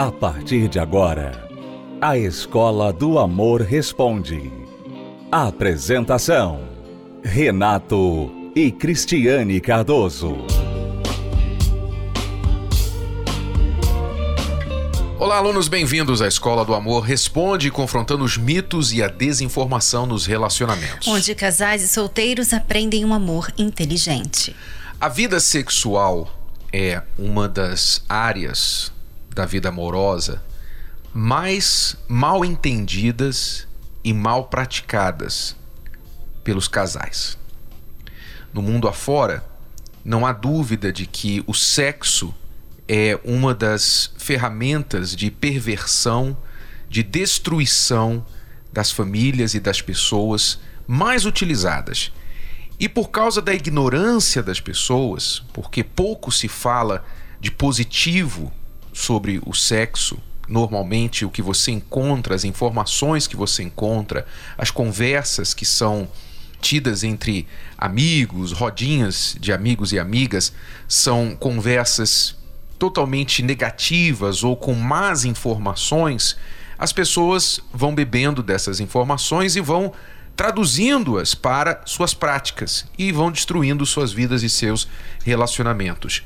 A partir de agora, a Escola do Amor Responde. Apresentação: Renato e Cristiane Cardoso. Olá, alunos, bem-vindos à Escola do Amor Responde, confrontando os mitos e a desinformação nos relacionamentos. Onde casais e solteiros aprendem um amor inteligente. A vida sexual é uma das áreas da vida amorosa mais mal entendidas e mal praticadas pelos casais. No mundo afora, não há dúvida de que o sexo é uma das ferramentas de perversão, de destruição das famílias e das pessoas mais utilizadas. E por causa da ignorância das pessoas, porque pouco se fala de positivo sobre o sexo, normalmente o que você encontra, as informações que você encontra, as conversas que são tidas entre amigos, rodinhas de amigos e amigas, são conversas totalmente negativas ou com más informações, as pessoas vão bebendo dessas informações e vão traduzindo-as para suas práticas e vão destruindo suas vidas e seus relacionamentos.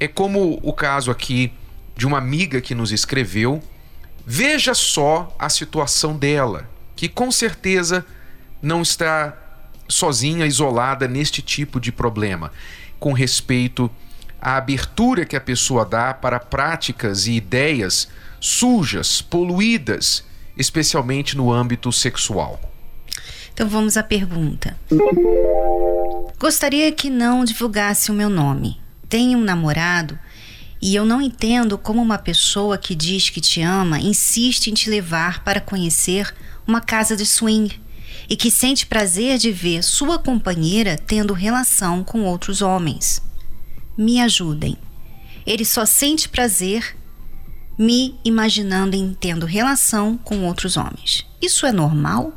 É como o caso aqui de uma amiga que nos escreveu. Veja só a situação dela, que com certeza não está sozinha, isolada neste tipo de problema, com respeito à abertura que a pessoa dá para práticas e ideias sujas, poluídas, especialmente no âmbito sexual. Então vamos à pergunta. Gostaria que não divulgasse o meu nome. Tenho um namorado e eu não entendo como uma pessoa que diz que te ama insiste em te levar para conhecer uma casa de swing e que sente prazer de ver sua companheira tendo relação com outros homens. Me ajudem. Ele só sente prazer me imaginando em tendo relação com outros homens. Isso é normal?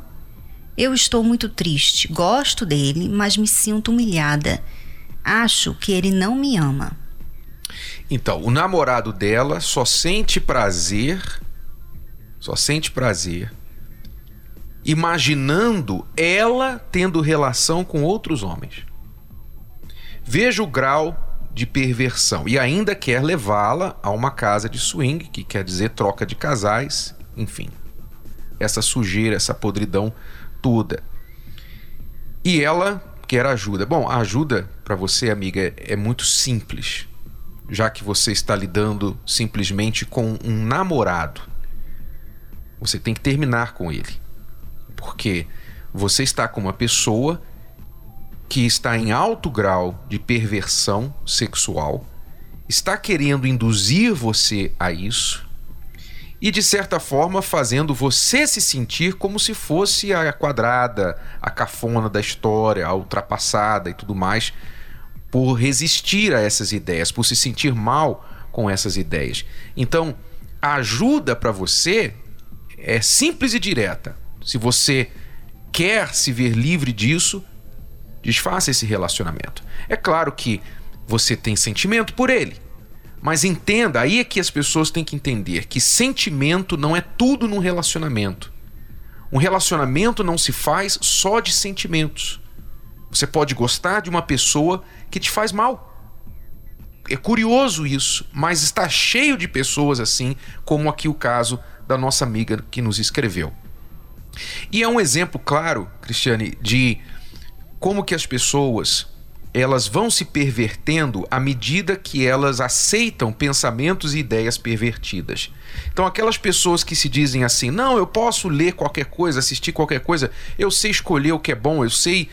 Eu estou muito triste, gosto dele, mas me sinto humilhada. Acho que ele não me ama. Então, o namorado dela só sente prazer, só sente prazer imaginando ela tendo relação com outros homens. Veja o grau de perversão e ainda quer levá-la a uma casa de swing, que quer dizer troca de casais, enfim. Essa sujeira, essa podridão toda. E ela quer ajuda. Bom, a ajuda para você, amiga, é muito simples, já que você está lidando simplesmente com um namorado. Você tem que terminar com ele porque você está com uma pessoa que está em alto grau de perversão sexual, está querendo induzir você a isso e, de certa forma, fazendo você se sentir como se fosse a quadrada, a cafona da história, a ultrapassada e tudo mais, por resistir a essas ideias, por se sentir mal com essas ideias. Então, a ajuda para você é simples e direta se você quer se ver livre disso, desfaça esse relacionamento. É claro que você tem sentimento por ele, mas entenda, aí é que as pessoas têm que entender que sentimento não é tudo num relacionamento. Um relacionamento não se faz só de sentimentos. Você pode gostar de uma pessoa que te faz mal. É curioso isso, mas está cheio de pessoas assim, como aqui o caso da nossa amiga que nos escreveu. E é um exemplo claro, Cristiane, de como que as pessoas elas vão se pervertendo à medida que elas aceitam pensamentos e ideias pervertidas. Então, aquelas pessoas que se dizem assim: não, eu posso ler qualquer coisa, assistir qualquer coisa, eu sei escolher o que é bom, eu sei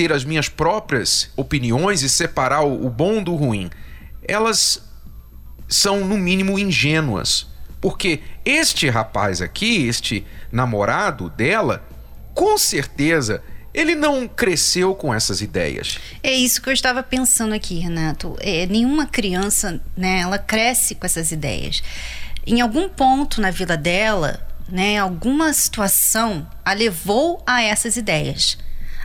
ter as minhas próprias opiniões e separar o bom do ruim, elas são, no mínimo, ingênuas. Porque este rapaz aqui, este namorado dela, com certeza ele não cresceu com essas ideias. É isso que eu estava pensando aqui, Renato. É, nenhuma criança, né, ela cresce com essas ideias. Em algum ponto na vida dela, né, alguma situação a levou a essas ideias.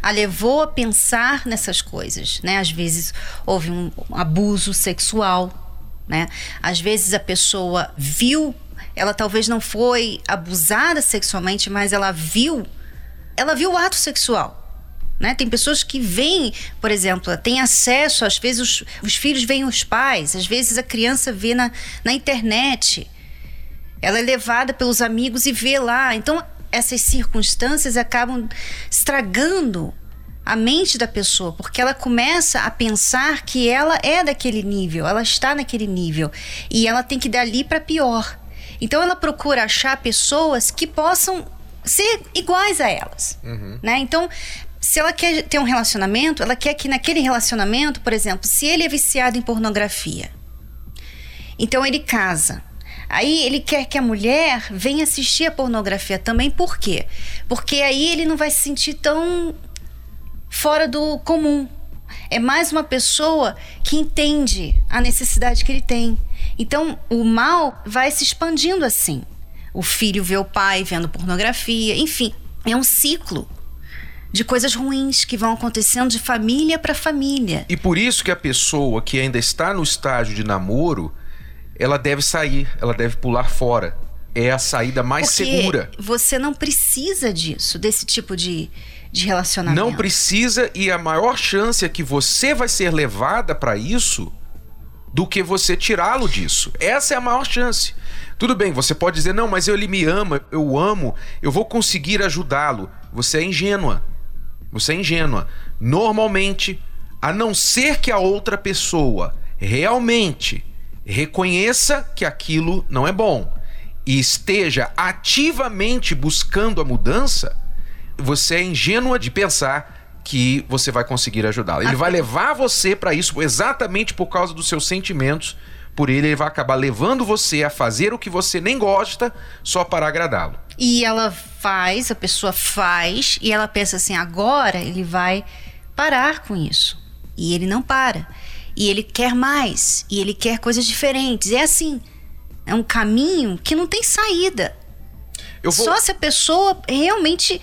A levou a pensar nessas coisas, né? Às vezes houve um abuso sexual, né? Às vezes a pessoa viu ela talvez não foi abusada sexualmente, mas ela viu, ela viu o ato sexual. Né? Tem pessoas que veem, por exemplo, têm acesso, às vezes os, os filhos veem os pais, às vezes a criança vê na, na internet. Ela é levada pelos amigos e vê lá. Então, essas circunstâncias acabam estragando a mente da pessoa, porque ela começa a pensar que ela é daquele nível, ela está naquele nível e ela tem que dali para pior. Então ela procura achar pessoas que possam ser iguais a elas, uhum. né? Então se ela quer ter um relacionamento, ela quer que naquele relacionamento, por exemplo, se ele é viciado em pornografia, então ele casa. Aí ele quer que a mulher venha assistir a pornografia também, por quê? Porque aí ele não vai se sentir tão fora do comum. É mais uma pessoa que entende a necessidade que ele tem. Então, o mal vai se expandindo assim. O filho vê o pai vendo pornografia, enfim, é um ciclo de coisas ruins que vão acontecendo de família para família. E por isso que a pessoa que ainda está no estágio de namoro, ela deve sair, ela deve pular fora. É a saída mais Porque segura. Você não precisa disso, desse tipo de, de relacionamento. Não precisa e a maior chance é que você vai ser levada para isso do que você tirá-lo disso. Essa é a maior chance. Tudo bem, você pode dizer, não, mas ele me ama, eu amo, eu vou conseguir ajudá-lo. Você é ingênua. Você é ingênua. Normalmente, a não ser que a outra pessoa realmente reconheça que aquilo não é bom e esteja ativamente buscando a mudança, você é ingênua de pensar que você vai conseguir ajudá-la. Ele vai levar você para isso exatamente por causa dos seus sentimentos. Por ele, ele vai acabar levando você a fazer o que você nem gosta só para agradá-lo. E ela faz, a pessoa faz, e ela pensa assim: agora ele vai parar com isso. E ele não para. E ele quer mais. E ele quer coisas diferentes. É assim. É um caminho que não tem saída. Vou... Só se a pessoa realmente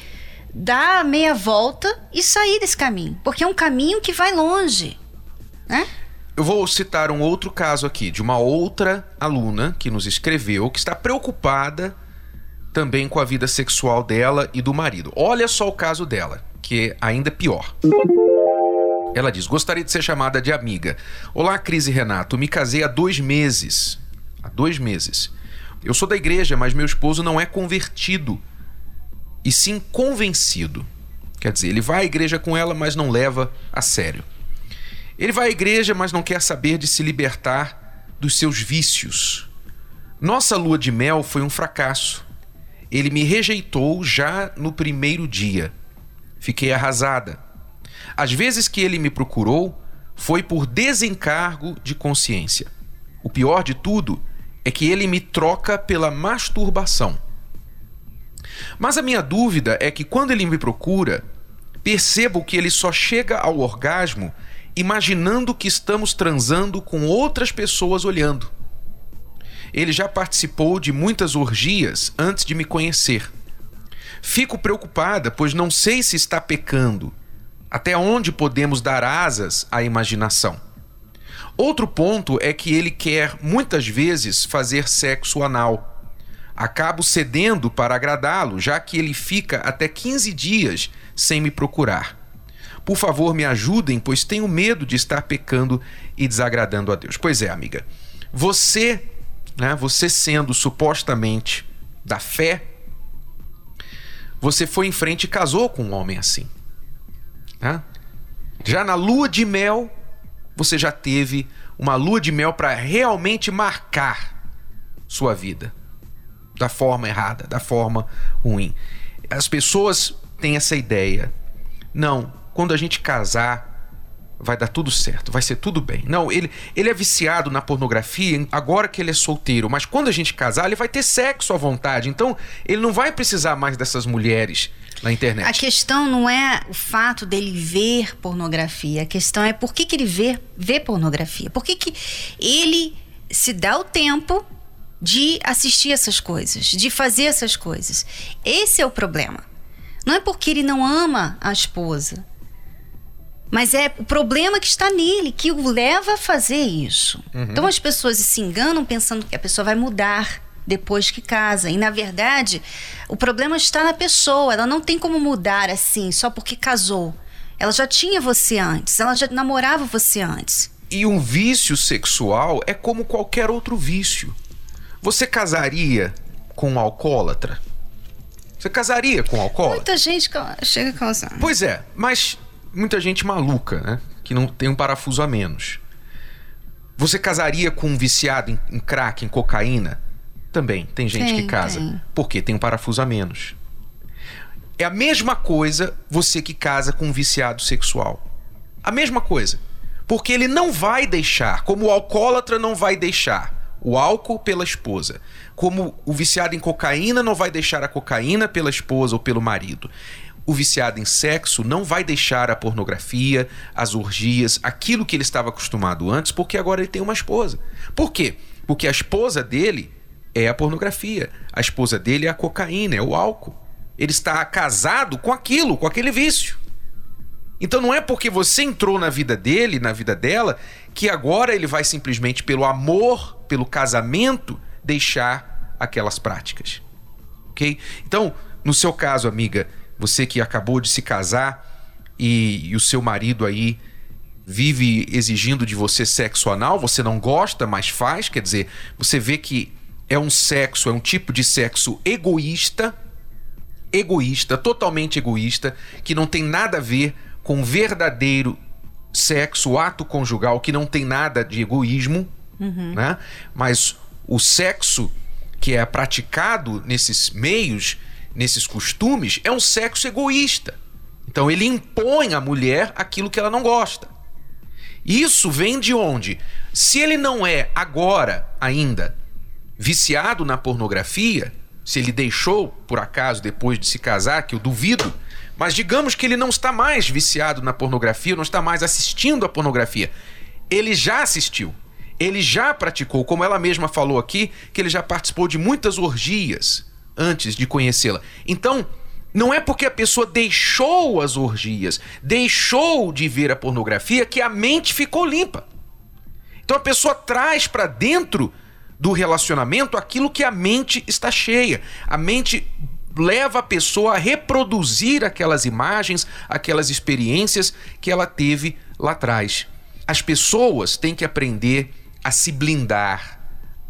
dar meia volta e sair desse caminho. Porque é um caminho que vai longe. Né? Eu vou citar um outro caso aqui, de uma outra aluna que nos escreveu, que está preocupada também com a vida sexual dela e do marido. Olha só o caso dela, que é ainda pior. Ela diz: Gostaria de ser chamada de amiga. Olá, Cris e Renato. Me casei há dois meses. Há dois meses. Eu sou da igreja, mas meu esposo não é convertido e sim convencido. Quer dizer, ele vai à igreja com ela, mas não leva a sério. Ele vai à igreja, mas não quer saber de se libertar dos seus vícios. Nossa lua de mel foi um fracasso. Ele me rejeitou já no primeiro dia. Fiquei arrasada. Às vezes que ele me procurou, foi por desencargo de consciência. O pior de tudo é que ele me troca pela masturbação. Mas a minha dúvida é que quando ele me procura, percebo que ele só chega ao orgasmo imaginando que estamos transando com outras pessoas olhando. Ele já participou de muitas orgias antes de me conhecer. Fico preocupada, pois não sei se está pecando. Até onde podemos dar asas à imaginação? Outro ponto é que ele quer muitas vezes fazer sexo anal Acabo cedendo para agradá-lo, já que ele fica até 15 dias sem me procurar. Por favor, me ajudem, pois tenho medo de estar pecando e desagradando a Deus. Pois é, amiga. Você, né, você sendo supostamente da fé, você foi em frente e casou com um homem assim. Né? Já na lua de mel, você já teve uma lua de mel para realmente marcar sua vida da forma errada, da forma ruim. As pessoas têm essa ideia. Não, quando a gente casar, vai dar tudo certo, vai ser tudo bem. Não, ele, ele é viciado na pornografia agora que ele é solteiro, mas quando a gente casar, ele vai ter sexo à vontade. Então, ele não vai precisar mais dessas mulheres na internet. A questão não é o fato dele ver pornografia, a questão é por que, que ele vê, vê pornografia. Por que, que ele se dá o tempo de assistir essas coisas, de fazer essas coisas. Esse é o problema. Não é porque ele não ama a esposa, mas é o problema que está nele, que o leva a fazer isso. Uhum. Então as pessoas se enganam pensando que a pessoa vai mudar. Depois que casa. E na verdade, o problema está na pessoa. Ela não tem como mudar assim só porque casou. Ela já tinha você antes, ela já namorava você antes. E um vício sexual é como qualquer outro vício. Você casaria com um alcoólatra? Você casaria com um alcoólatra? Muita gente chega a causar. Pois é, mas muita gente maluca, né? Que não tem um parafuso a menos. Você casaria com um viciado em, em crack, em cocaína? Também, tem gente tem, que casa. Tem. Porque tem um parafuso a menos. É a mesma coisa você que casa com um viciado sexual. A mesma coisa. Porque ele não vai deixar, como o alcoólatra não vai deixar o álcool pela esposa, como o viciado em cocaína não vai deixar a cocaína pela esposa ou pelo marido. O viciado em sexo não vai deixar a pornografia, as orgias, aquilo que ele estava acostumado antes, porque agora ele tem uma esposa. Por quê? Porque a esposa dele é a pornografia, a esposa dele é a cocaína, é o álcool. Ele está casado com aquilo, com aquele vício. Então não é porque você entrou na vida dele, na vida dela, que agora ele vai simplesmente pelo amor, pelo casamento, deixar aquelas práticas. Ok? Então, no seu caso, amiga, você que acabou de se casar e, e o seu marido aí vive exigindo de você sexo anal, você não gosta, mas faz, quer dizer, você vê que é um sexo, é um tipo de sexo egoísta, egoísta, totalmente egoísta, que não tem nada a ver com verdadeiro sexo, ato conjugal, que não tem nada de egoísmo, uhum. né? Mas o sexo que é praticado nesses meios, nesses costumes, é um sexo egoísta. Então ele impõe à mulher aquilo que ela não gosta. Isso vem de onde? Se ele não é agora ainda viciado na pornografia, se ele deixou, por acaso, depois de se casar, que eu duvido, mas digamos que ele não está mais viciado na pornografia, não está mais assistindo a pornografia. Ele já assistiu, ele já praticou, como ela mesma falou aqui, que ele já participou de muitas orgias antes de conhecê-la. Então, não é porque a pessoa deixou as orgias, deixou de ver a pornografia, que a mente ficou limpa. Então a pessoa traz para dentro do relacionamento aquilo que a mente está cheia. A mente leva a pessoa a reproduzir aquelas imagens, aquelas experiências que ela teve lá atrás. As pessoas têm que aprender a se blindar,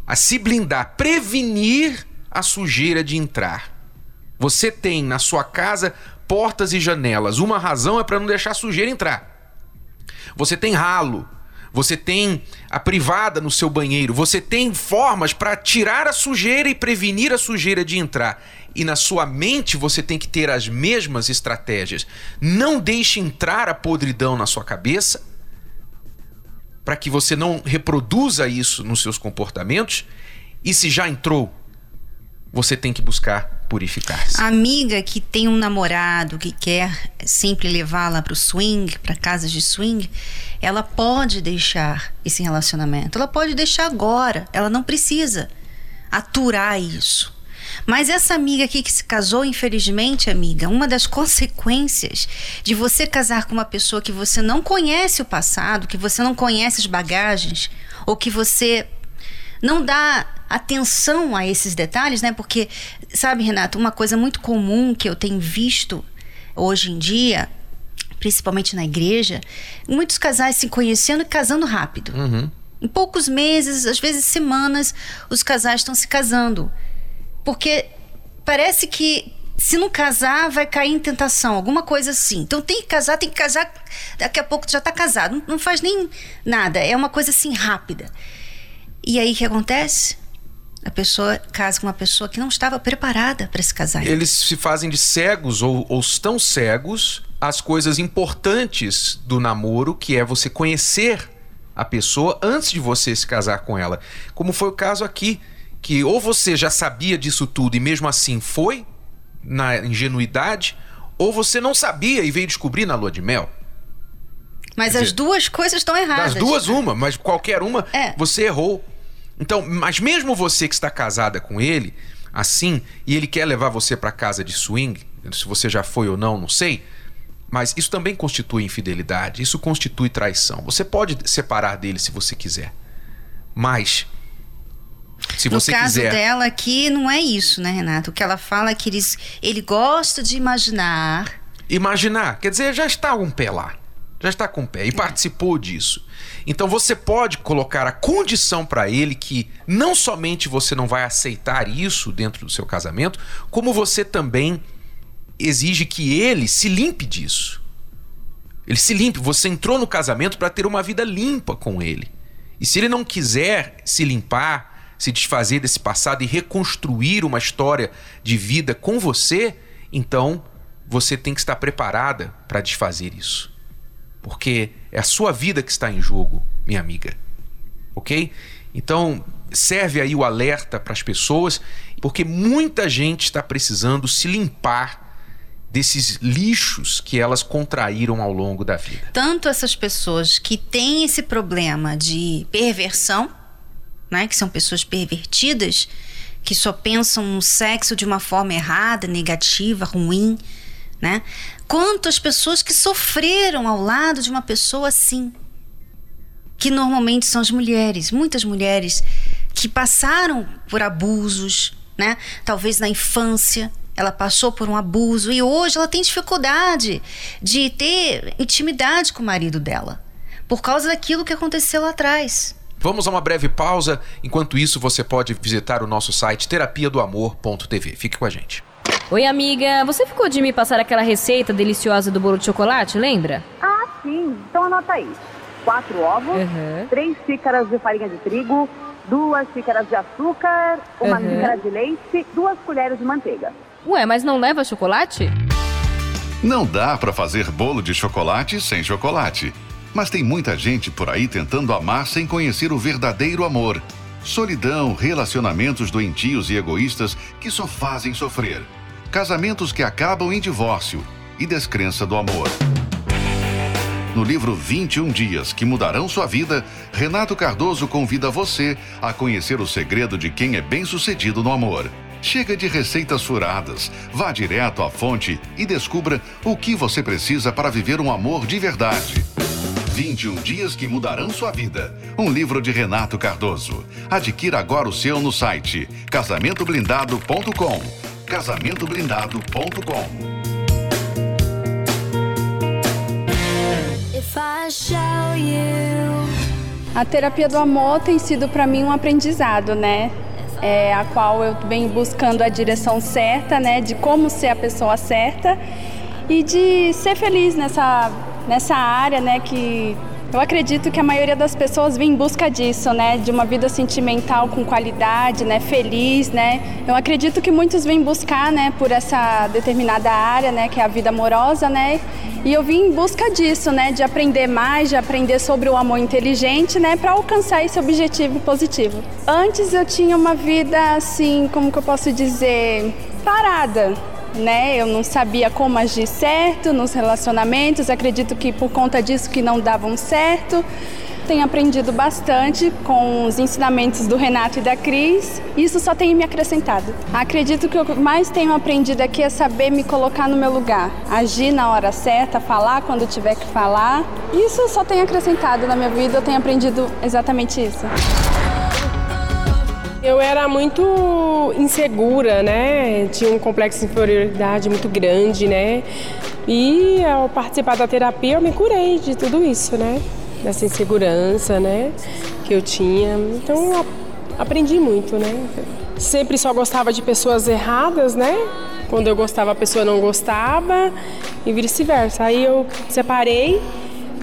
a se blindar, prevenir a sujeira de entrar. Você tem na sua casa portas e janelas. Uma razão é para não deixar a sujeira entrar. Você tem ralo, você tem a privada no seu banheiro, você tem formas para tirar a sujeira e prevenir a sujeira de entrar. E na sua mente você tem que ter as mesmas estratégias. Não deixe entrar a podridão na sua cabeça, para que você não reproduza isso nos seus comportamentos. E se já entrou, você tem que buscar purificar-se. A amiga que tem um namorado que quer sempre levá-la para o swing, para casas de swing, ela pode deixar esse relacionamento. Ela pode deixar agora. Ela não precisa aturar isso. Mas essa amiga aqui que se casou, infelizmente, amiga, uma das consequências de você casar com uma pessoa que você não conhece o passado, que você não conhece as bagagens, ou que você não dá atenção a esses detalhes, né? Porque, sabe, Renato, uma coisa muito comum que eu tenho visto hoje em dia, principalmente na igreja, muitos casais se conhecendo e casando rápido. Uhum. Em poucos meses, às vezes semanas, os casais estão se casando. Porque parece que se não casar, vai cair em tentação, alguma coisa assim. Então tem que casar, tem que casar, daqui a pouco já está casado. Não, não faz nem nada, é uma coisa assim rápida. E aí o que acontece? A pessoa casa com uma pessoa que não estava preparada para se casar. Eles se fazem de cegos ou, ou estão cegos às coisas importantes do namoro, que é você conhecer a pessoa antes de você se casar com ela. Como foi o caso aqui, que ou você já sabia disso tudo e mesmo assim foi na ingenuidade, ou você não sabia e veio descobrir na lua de mel. Mas Quer as dizer, duas coisas estão erradas. Das duas, uma, mas qualquer uma, é. você errou. Então, mas mesmo você que está casada com ele, assim, e ele quer levar você para casa de swing, se você já foi ou não, não sei, mas isso também constitui infidelidade, isso constitui traição. Você pode separar dele se você quiser. Mas Se você no caso quiser. dela aqui, não é isso, né, Renato? O que ela fala é que eles, ele gosta de imaginar. Imaginar, quer dizer, já está um pé lá. Já está com o pé e participou disso. Então você pode colocar a condição para ele que não somente você não vai aceitar isso dentro do seu casamento, como você também exige que ele se limpe disso. Ele se limpe. Você entrou no casamento para ter uma vida limpa com ele. E se ele não quiser se limpar, se desfazer desse passado e reconstruir uma história de vida com você, então você tem que estar preparada para desfazer isso. Porque é a sua vida que está em jogo, minha amiga. Ok? Então, serve aí o alerta para as pessoas, porque muita gente está precisando se limpar desses lixos que elas contraíram ao longo da vida. Tanto essas pessoas que têm esse problema de perversão, né, que são pessoas pervertidas, que só pensam no sexo de uma forma errada, negativa, ruim, né? Quanto as pessoas que sofreram ao lado de uma pessoa assim, que normalmente são as mulheres, muitas mulheres que passaram por abusos, né? Talvez na infância, ela passou por um abuso e hoje ela tem dificuldade de ter intimidade com o marido dela por causa daquilo que aconteceu lá atrás. Vamos a uma breve pausa. Enquanto isso, você pode visitar o nosso site terapia do amor.tv. Fique com a gente. Oi, amiga. Você ficou de me passar aquela receita deliciosa do bolo de chocolate, lembra? Ah, sim. Então anota aí. Quatro ovos, Uhum. três xícaras de farinha de trigo, duas xícaras de açúcar, uma Uhum. xícara de leite, duas colheres de manteiga. Ué, mas não leva chocolate? Não dá para fazer bolo de chocolate sem chocolate. Mas tem muita gente por aí tentando amar sem conhecer o verdadeiro amor. Solidão, relacionamentos doentios e egoístas que só fazem sofrer. Casamentos que acabam em divórcio e descrença do amor. No livro 21 Dias que Mudarão Sua Vida, Renato Cardoso convida você a conhecer o segredo de quem é bem-sucedido no amor. Chega de receitas furadas, vá direto à fonte e descubra o que você precisa para viver um amor de verdade. 21 Dias que Mudarão Sua Vida. Um livro de Renato Cardoso. Adquira agora o seu no site casamentoblindado.com. Casamentoblindado.com. A terapia do amor tem sido para mim um aprendizado, né? É, a qual eu venho buscando a direção certa, né? De como ser a pessoa certa e de ser feliz nessa, nessa área, né? Que eu acredito que a maioria das pessoas vem em busca disso, né? De uma vida sentimental com qualidade, né? Feliz, né? Eu acredito que muitos vêm buscar, né? Por essa determinada área, né? Que é a vida amorosa, né? E eu vim em busca disso, né? De aprender mais, de aprender sobre o amor inteligente, né? Para alcançar esse objetivo positivo. Antes eu tinha uma vida assim, como que eu posso dizer, parada, né? Eu não sabia como agir certo nos relacionamentos. Acredito que por conta disso que não davam certo. Tenho aprendido bastante com os ensinamentos do Renato e da Cris. Isso só tem me acrescentado. Acredito que o que mais tenho aprendido aqui é saber me colocar no meu lugar, agir na hora certa, falar quando tiver que falar. Isso só tem acrescentado na minha vida. Eu tenho aprendido exatamente isso. Eu era muito insegura, né? Tinha um complexo de inferioridade muito grande, né? E ao participar da terapia eu me curei de tudo isso, né? Dessa insegurança, né? Que eu tinha. Então aprendi muito, né? Sempre só gostava de pessoas erradas, né? Quando eu gostava a pessoa não gostava e vice-versa. Aí eu separei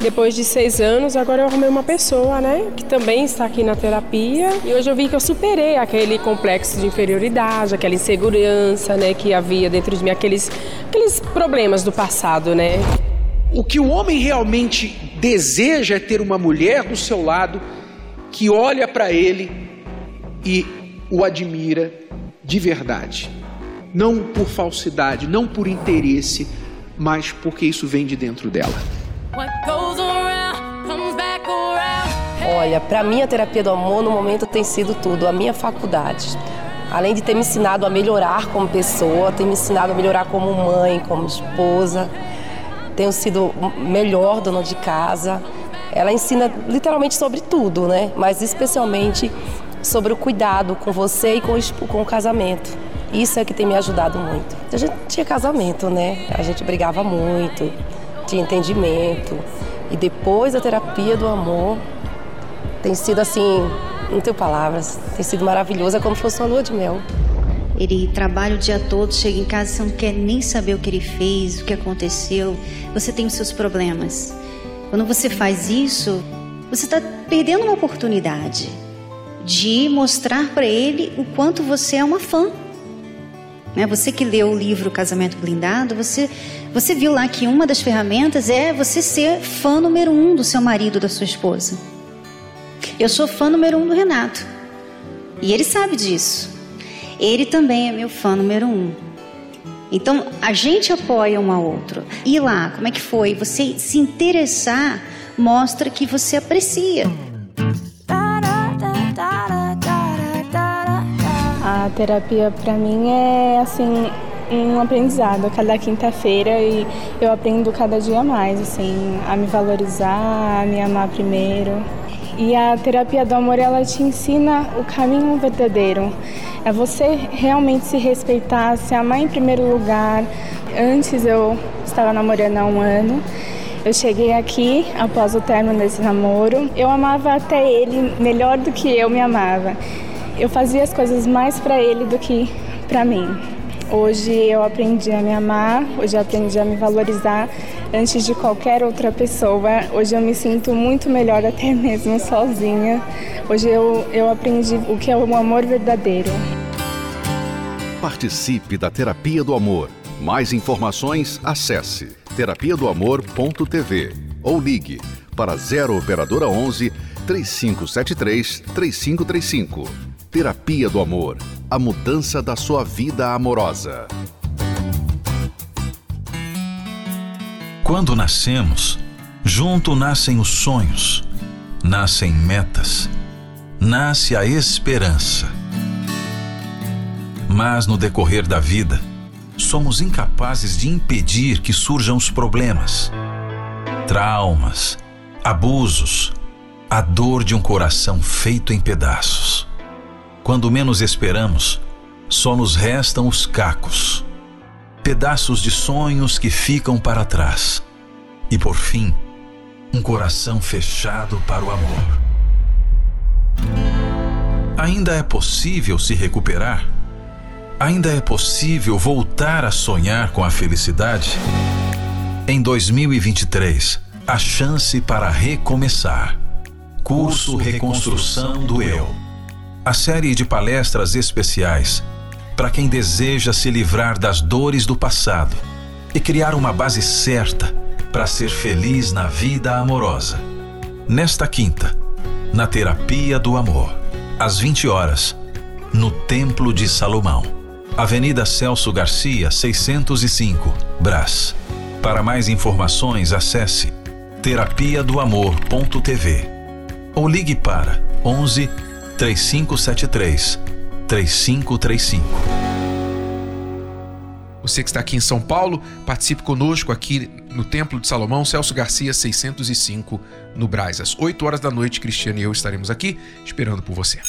depois de seis anos, agora eu arrumei uma pessoa, né? Que também está aqui na terapia. E hoje eu vi que eu superei aquele complexo de inferioridade, aquela insegurança, né? Que havia dentro de mim, aqueles, aqueles problemas do passado, né? O que o homem realmente deseja é ter uma mulher do seu lado que olha para ele e o admira de verdade. Não por falsidade, não por interesse, mas porque isso vem de dentro dela. Olha, para mim a terapia do amor no momento tem sido tudo, a minha faculdade. Além de ter me ensinado a melhorar como pessoa, tem me ensinado a melhorar como mãe, como esposa. Tenho sido melhor dona de casa. Ela ensina literalmente sobre tudo, né? Mas especialmente sobre o cuidado com você e com com o casamento. Isso é que tem me ajudado muito. A gente tinha casamento, né? A gente brigava muito, tinha entendimento. E depois da terapia do amor, tem sido assim, não tenho palavras, tem sido maravilhoso, é como se fosse uma lua de mel. Ele trabalha o dia todo, chega em casa, você não quer nem saber o que ele fez, o que aconteceu. Você tem os seus problemas. Quando você faz isso, você está perdendo uma oportunidade de mostrar para ele o quanto você é uma fã. Né? Você que leu o livro Casamento Blindado, você, você viu lá que uma das ferramentas é você ser fã número um do seu marido, da sua esposa. Eu sou fã número um do Renato. E ele sabe disso. Ele também é meu fã número um. Então a gente apoia um ao outro. E lá, como é que foi? Você se interessar mostra que você aprecia. Terapia para mim é assim um aprendizado a cada quinta-feira e eu aprendo cada dia mais assim a me valorizar, a me amar primeiro. E a terapia do amor ela te ensina o caminho verdadeiro. É você realmente se respeitar, se amar em primeiro lugar. Antes eu estava namorando há um ano. Eu cheguei aqui após o término desse namoro. Eu amava até ele melhor do que eu me amava eu fazia as coisas mais para ele do que para mim. Hoje eu aprendi a me amar, hoje eu aprendi a me valorizar antes de qualquer outra pessoa. Hoje eu me sinto muito melhor até mesmo sozinha. Hoje eu, eu aprendi o que é o amor verdadeiro. Participe da Terapia do Amor. Mais informações, acesse terapia do amor.tv ou ligue para 0 operadora 11 3573 3535. Terapia do Amor a mudança da sua vida amorosa. Quando nascemos, junto nascem os sonhos, nascem metas, nasce a esperança. Mas no decorrer da vida, somos incapazes de impedir que surjam os problemas, traumas, abusos, a dor de um coração feito em pedaços. Quando menos esperamos, só nos restam os cacos, pedaços de sonhos que ficam para trás. E por fim, um coração fechado para o amor. Ainda é possível se recuperar? Ainda é possível voltar a sonhar com a felicidade? Em 2023, a chance para recomeçar. Curso Reconstrução do Eu a série de palestras especiais para quem deseja se livrar das dores do passado e criar uma base certa para ser feliz na vida amorosa. Nesta quinta, na Terapia do Amor, às 20 horas, no Templo de Salomão, Avenida Celso Garcia, 605, Brás. Para mais informações, acesse terapia do amor.tv ou ligue para 11 3573 3535. Você que está aqui em São Paulo, participe conosco aqui no Templo de Salomão, Celso Garcia 605, no Braz. Às 8 horas da noite, Cristiano e eu estaremos aqui esperando por você.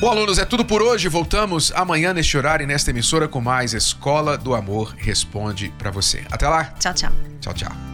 Bom, alunos, é tudo por hoje. Voltamos amanhã neste horário e nesta emissora com mais Escola do Amor Responde para você. Até lá. Tchau, tchau. Tchau, tchau.